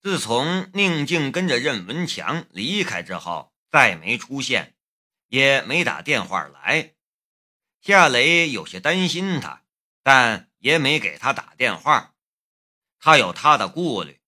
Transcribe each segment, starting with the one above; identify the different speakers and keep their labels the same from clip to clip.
Speaker 1: 自从宁静跟着任文强离开之后，再没出现，也没打电话来。夏雷有些担心他，但也没给他打电话。他有他的顾虑。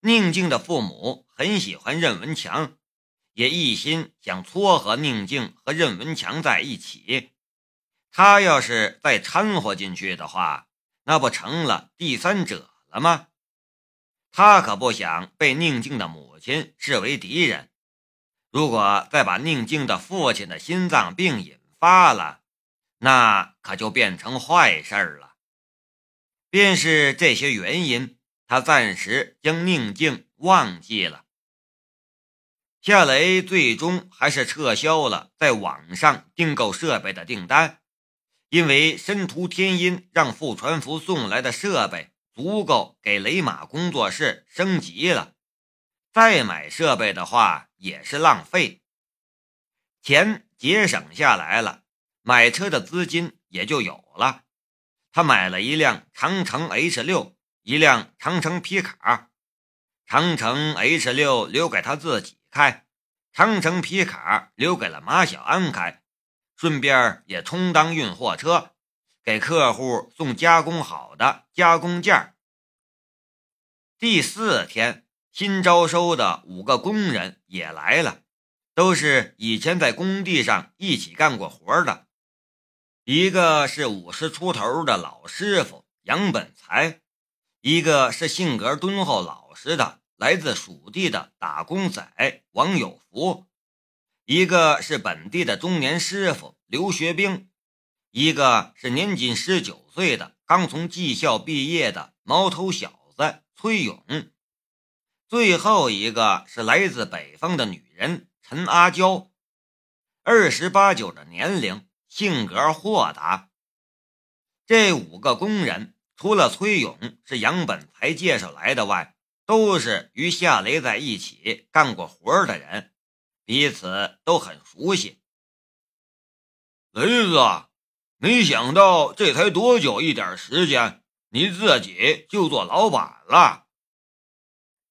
Speaker 1: 宁静的父母很喜欢任文强，也一心想撮合宁静和任文强在一起。他要是再掺和进去的话，那不成了第三者了吗？他可不想被宁静的母亲视为敌人。如果再把宁静的父亲的心脏病引发了，那可就变成坏事了。便是这些原因。他暂时将宁静忘记了。夏雷最终还是撤销了在网上订购设备的订单，因为申屠天音让傅传福送来的设备足够给雷马工作室升级了，再买设备的话也是浪费，钱节省下来了，买车的资金也就有了。他买了一辆长城 H 六。一辆长城皮卡，长城 H 六留给他自己开，长城皮卡留给了马小安开，顺便也充当运货车，给客户送加工好的加工件。第四天，新招收的五个工人也来了，都是以前在工地上一起干过活的，一个是五十出头的老师傅杨本才。一个是性格敦厚老实的来自蜀地的打工仔王有福，一个是本地的中年师傅刘学兵，一个是年仅十九岁的刚从技校毕业的毛头小子崔勇，最后一个是来自北方的女人陈阿娇，二十八九的年龄，性格豁达。这五个工人。除了崔勇是杨本才介绍来的外，都是与夏雷在一起干过活的人，彼此都很熟悉。
Speaker 2: 雷子，没想到这才多久一点时间，你自己就做老板了。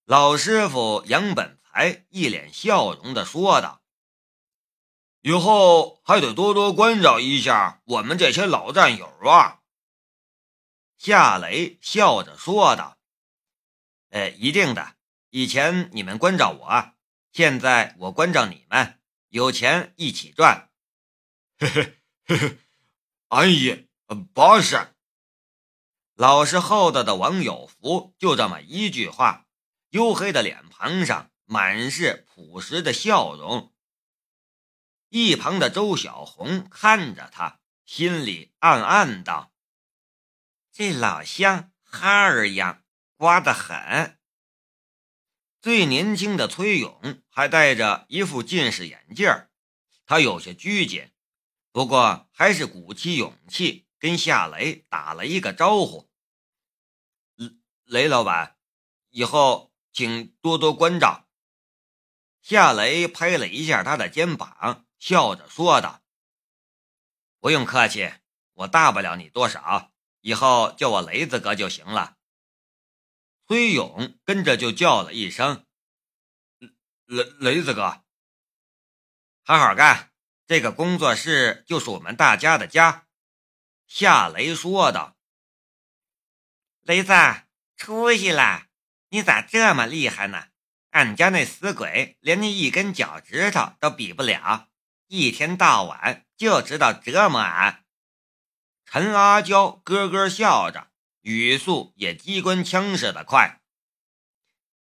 Speaker 1: 老师傅杨本才一脸笑容的说道：“
Speaker 2: 以后还得多多关照一下我们这些老战友啊。”
Speaker 1: 夏雷笑着说道：“哎，一定的。以前你们关照我，现在我关照你们，有钱一起赚。”
Speaker 2: 嘿嘿嘿嘿，安逸，巴适。
Speaker 1: 老实厚道的王有福就这么一句话，黝黑的脸庞上满是朴实的笑容。一旁的周小红看着他，心里暗暗道。这老乡哈儿样，瓜得很。最年轻的崔勇还戴着一副近视眼镜他有些拘谨，不过还是鼓起勇气跟夏雷打了一个招呼：“雷老板，以后请多多关照。”夏雷拍了一下他的肩膀，笑着说道：“不用客气，我大不了你多少。”以后叫我雷子哥就行了。崔勇跟着就叫了一声：“
Speaker 2: 雷雷子哥，
Speaker 1: 好好干，这个工作室就是我们大家的家。”夏雷说道：“
Speaker 3: 雷子，出息了！你咋这么厉害呢？俺家那死鬼连你一根脚趾头都比不了，一天到晚就知道折磨俺。”
Speaker 1: 陈阿娇咯咯笑着，语速也机关枪似的快。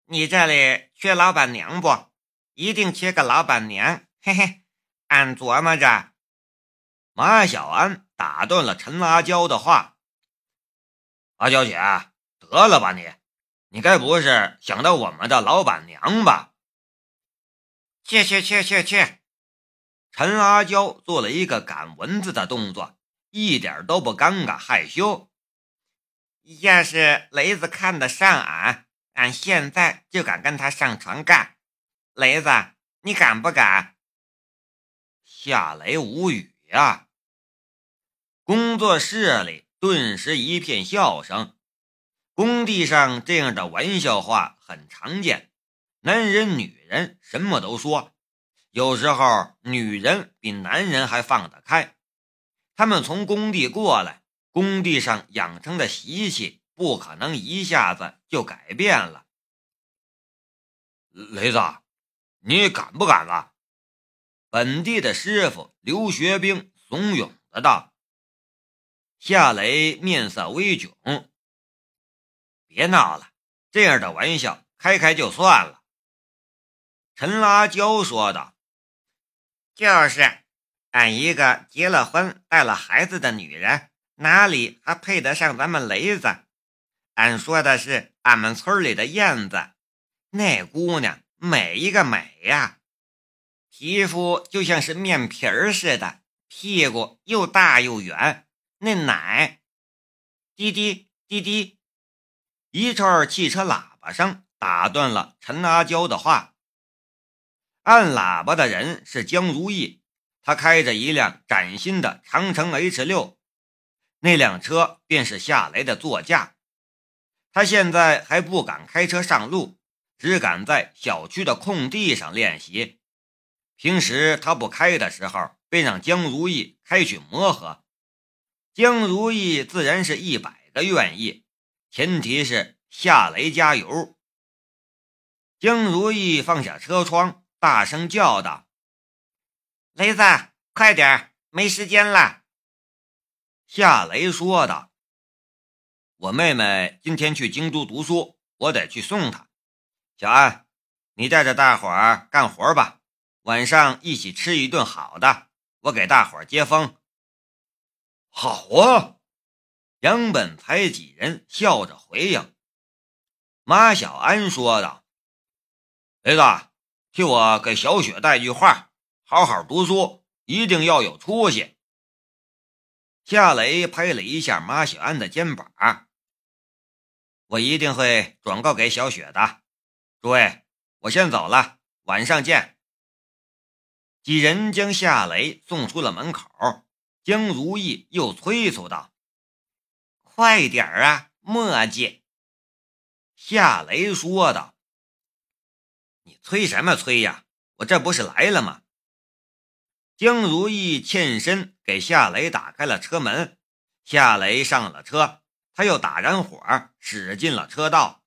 Speaker 3: 你这里缺老板娘不？一定缺个老板娘。嘿嘿，俺琢磨着。
Speaker 1: 马小安打断了陈阿娇的话：“
Speaker 2: 阿娇姐，得了吧你，你该不是想到我们的老板娘吧？”
Speaker 3: 去去去去去！
Speaker 1: 陈阿娇做了一个赶蚊子的动作。一点都不尴尬害羞。
Speaker 3: 要是雷子看得上俺，俺现在就敢跟他上床干。雷子，你敢不敢？
Speaker 1: 夏雷无语呀。工作室里顿时一片笑声。工地上这样的玩笑话很常见，男人、女人什么都说，有时候女人比男人还放得开。他们从工地过来，工地上养成的习气不可能一下子就改变了。
Speaker 2: 雷子，你敢不敢了？
Speaker 1: 本地的师傅刘学兵怂恿的道。夏雷面色微窘，别闹了，这样的玩笑开开就算了。陈拉娇说道：“
Speaker 3: 就是。”俺一个结了婚、带了孩子的女人，哪里还配得上咱们雷子？俺说的是俺们村里的燕子，那姑娘美一个美呀，皮肤就像是面皮儿似的，屁股又大又圆，那奶……滴滴滴滴，
Speaker 1: 一串汽车喇叭声打断了陈阿娇的话。按喇叭的人是江如意。他开着一辆崭新的长城 H 六，那辆车便是夏雷的座驾。他现在还不敢开车上路，只敢在小区的空地上练习。平时他不开的时候，便让江如意开去磨合。江如意自然是一百个愿意，前提是夏雷加油。江如意放下车窗，大声叫道。
Speaker 3: 雷子，快点没时间了。
Speaker 1: 夏雷说道：“我妹妹今天去京都读书，我得去送她。小安，你带着大伙儿干活吧，晚上一起吃一顿好的，我给大伙接风。”
Speaker 2: 好啊！
Speaker 1: 杨本才几人笑着回应。马小安说道：“
Speaker 2: 雷子，替我给小雪带句话。”好好读书，一定要有出息。
Speaker 1: 夏雷拍了一下马小安的肩膀，我一定会转告给小雪的。诸位，我先走了，晚上见。几人将夏雷送出了门口，江如意又催促道：“
Speaker 3: 快点啊，墨迹！”
Speaker 1: 夏雷说道：“你催什么催呀？我这不是来了吗？”江如意欠身给夏雷打开了车门，夏雷上了车，他又打燃火，驶进了车道。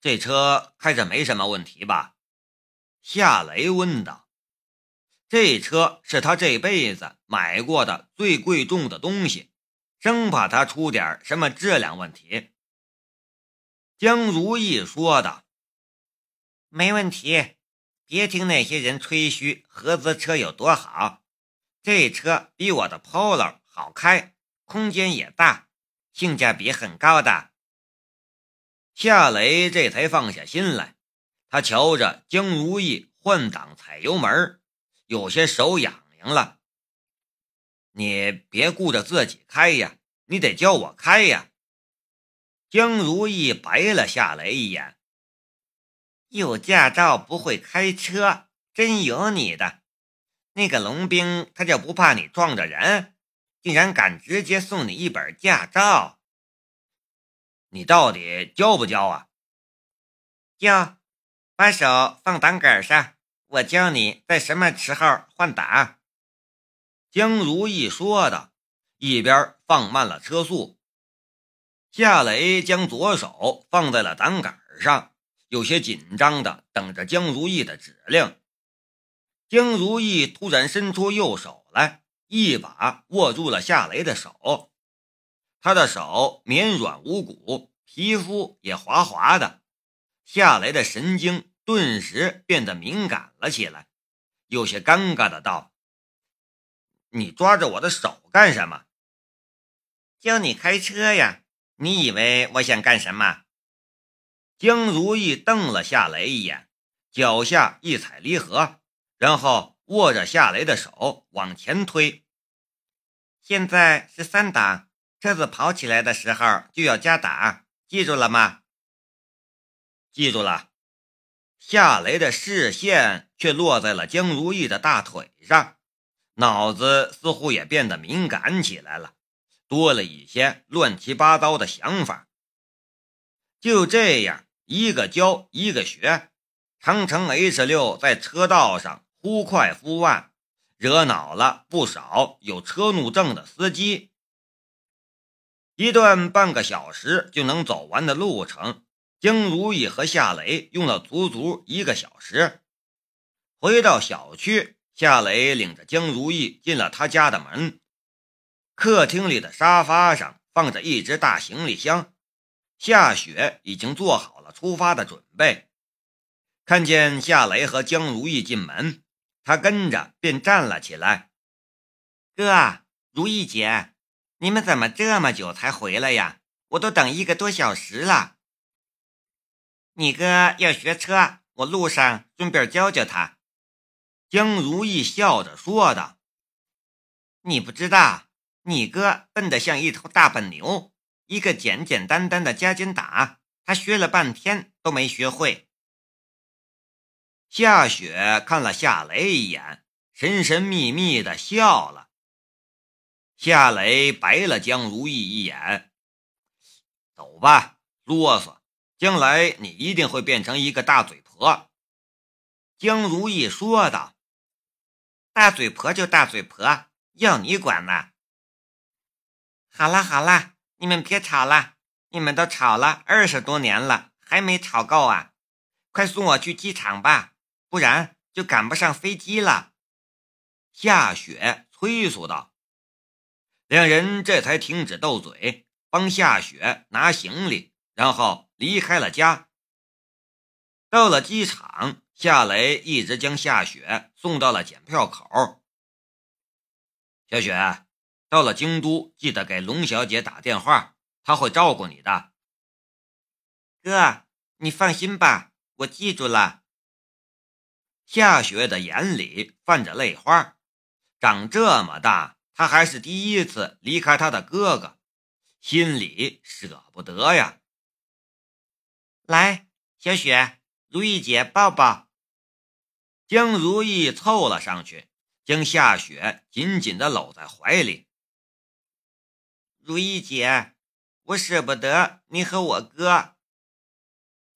Speaker 1: 这车开着没什么问题吧？夏雷问道。这车是他这辈子买过的最贵重的东西，生怕他出点什么质量问题。江如意说道：“
Speaker 3: 没问题。”别听那些人吹嘘合资车有多好，这车比我的 Polo 好开，空间也大，性价比很高的。
Speaker 1: 夏雷这才放下心来，他瞧着江如意换挡踩油门，有些手痒痒了。你别顾着自己开呀，你得教我开呀。江如意白了夏雷一眼。
Speaker 3: 有驾照不会开车，真有你的！那个龙兵他就不怕你撞着人，竟然敢直接送你一本驾照。
Speaker 1: 你到底教不教啊？
Speaker 3: 教，把手放挡杆上，我教你在什么时候换挡。
Speaker 1: 江如意说的，一边放慢了车速。夏雷将左手放在了挡杆上。有些紧张的等着江如意的指令。江如意突然伸出右手来，一把握住了夏雷的手。他的手绵软无骨，皮肤也滑滑的。夏雷的神经顿时变得敏感了起来，有些尴尬的道：“你抓着我的手干什么？”“
Speaker 3: 教你开车呀！你以为我想干什么？”
Speaker 1: 江如意瞪了夏雷一眼，脚下一踩离合，然后握着夏雷的手往前推。
Speaker 3: 现在是三档，车子跑起来的时候就要加档，记住了吗？
Speaker 1: 记住了。夏雷的视线却落在了江如意的大腿上，脑子似乎也变得敏感起来了，多了一些乱七八糟的想法。就这样，一个教一个学，长城 H 六在车道上忽快忽慢，惹恼了不少有车怒症的司机。一段半个小时就能走完的路程，江如意和夏雷用了足足一个小时。回到小区，夏雷领着江如意进了他家的门。客厅里的沙发上放着一只大行李箱，夏雪已经做好了出发的准备。看见夏雷和江如意进门，他跟着便站了起来：“
Speaker 3: 哥，如意姐。”你们怎么这么久才回来呀？我都等一个多小时了。你哥要学车，我路上顺便教教他。
Speaker 1: 江如意笑着说道：“
Speaker 3: 你不知道，你哥笨得像一头大笨牛，一个简简单单的加减打，他学了半天都没学会。”
Speaker 1: 夏雪看了夏雷一眼，神神秘秘的笑了。夏雷白了江如意一眼：“走吧，啰嗦！将来你一定会变成一个大嘴婆。”
Speaker 3: 江如意说道：“大嘴婆就大嘴婆，要你管呢？”好了好了，你们别吵了，你们都吵了二十多年了，还没吵够啊？快送我去机场吧，不然就赶不上飞机了。”
Speaker 1: 夏雪催促道。两人这才停止斗嘴，帮夏雪拿行李，然后离开了家。到了机场，夏雷一直将夏雪送到了检票口。小雪，到了京都，记得给龙小姐打电话，她会照顾你的。
Speaker 3: 哥，你放心吧，我记住了。
Speaker 1: 夏雪的眼里泛着泪花，长这么大。她还是第一次离开她的哥哥，心里舍不得呀。
Speaker 3: 来，小雪，如意姐抱抱。
Speaker 1: 江如意凑了上去，将夏雪紧紧的搂在怀里。
Speaker 3: 如意姐，我舍不得你和我哥。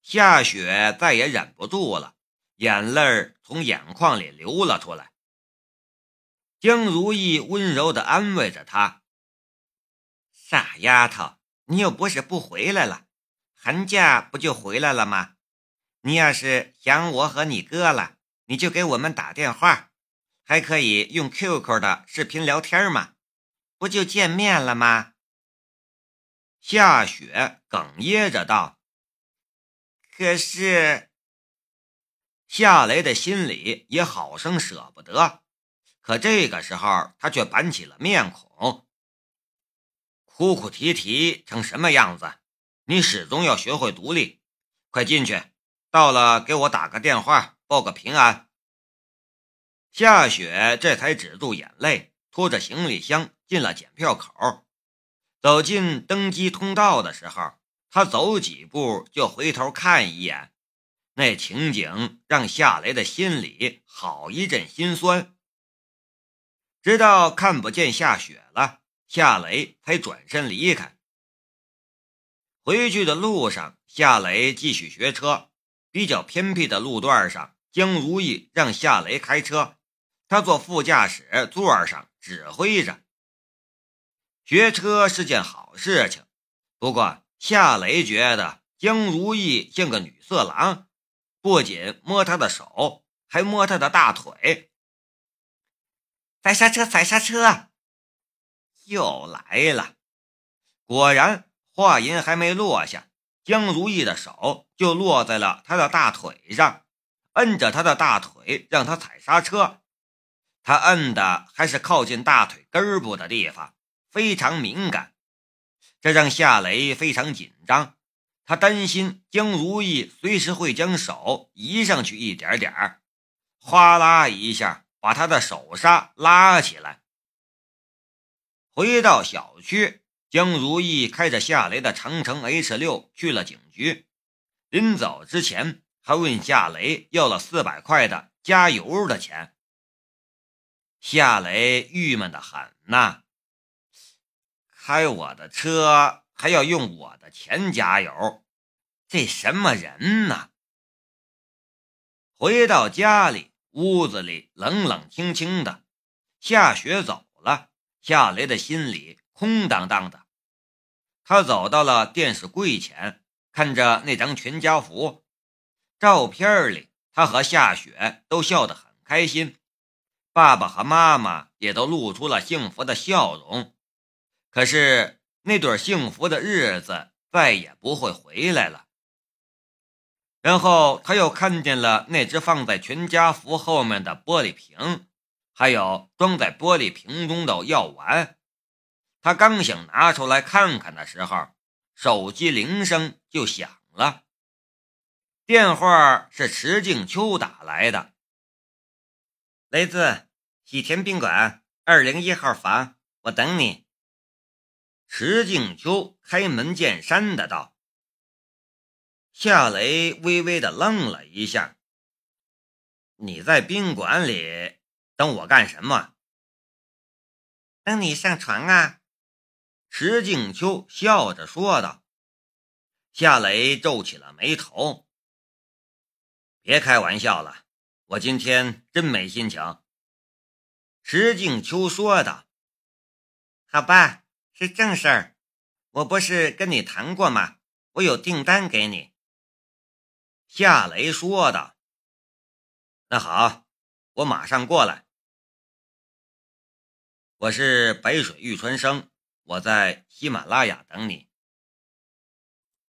Speaker 1: 夏雪再也忍不住了，眼泪从眼眶里流了出来。江如意温柔地安慰着她：“
Speaker 3: 傻丫头，你又不是不回来了，寒假不就回来了吗？你要是想我和你哥了，你就给我们打电话，还可以用 QQ 的视频聊天嘛，不就见面了吗？”
Speaker 1: 夏雪哽咽着道：“
Speaker 3: 可是……”
Speaker 1: 夏雷的心里也好生舍不得。可这个时候，他却板起了面孔，哭哭啼啼成什么样子？你始终要学会独立。快进去，到了给我打个电话，报个平安。夏雪这才止住眼泪，拖着行李箱进了检票口。走进登机通道的时候，他走几步就回头看一眼，那情景让夏雷的心里好一阵心酸。直到看不见夏雪了，夏雷才转身离开。回去的路上，夏雷继续学车。比较偏僻的路段上，江如意让夏雷开车，他坐副驾驶座上指挥着。学车是件好事情，不过夏雷觉得江如意像个女色狼，不仅摸她的手，还摸她的大腿。
Speaker 3: 踩刹车！踩刹车！
Speaker 1: 又来了！果然，话音还没落下，江如意的手就落在了他的大腿上，摁着他的大腿，让他踩刹车。他摁的还是靠近大腿根部的地方，非常敏感，这让夏雷非常紧张。他担心江如意随时会将手移上去一点点哗啦一下。把他的手刹拉起来。回到小区，江如意开着夏雷的长城 H 六去了警局。临走之前，还问夏雷要了四百块的加油的钱。夏雷郁闷的很呐，开我的车还要用我的钱加油，这什么人呢？回到家里，屋子里冷冷清清的。夏雪走了，夏雷的心里空荡荡的。他走到了电视柜前，看着那张全家福，照片里他和夏雪都笑得很开心，爸爸和妈妈也都露出了幸福的笑容。可是那段幸福的日子再也不会回来了。然后他又看见了那只放在全家福后面的玻璃瓶，还有装在玻璃瓶中的药丸。他刚想拿出来看看的时候，手机铃声就响了。电话是池静秋打来的。
Speaker 3: 雷子，喜田宾馆二零一号房，我等你。
Speaker 1: 池静秋开门见山的道。夏雷微微的愣了一下：“你在宾馆里等我干什么？”“
Speaker 3: 等你上床啊。”
Speaker 1: 石静秋笑着说道。夏雷皱起了眉头：“别开玩笑了，我今天真没心情。”
Speaker 3: 石静秋说道：“好吧，是正事儿。我不是跟你谈过吗？我有订单给你。”
Speaker 1: 夏雷说道：“那好，我马上过来。我是北水玉春生，我在喜马拉雅等你。”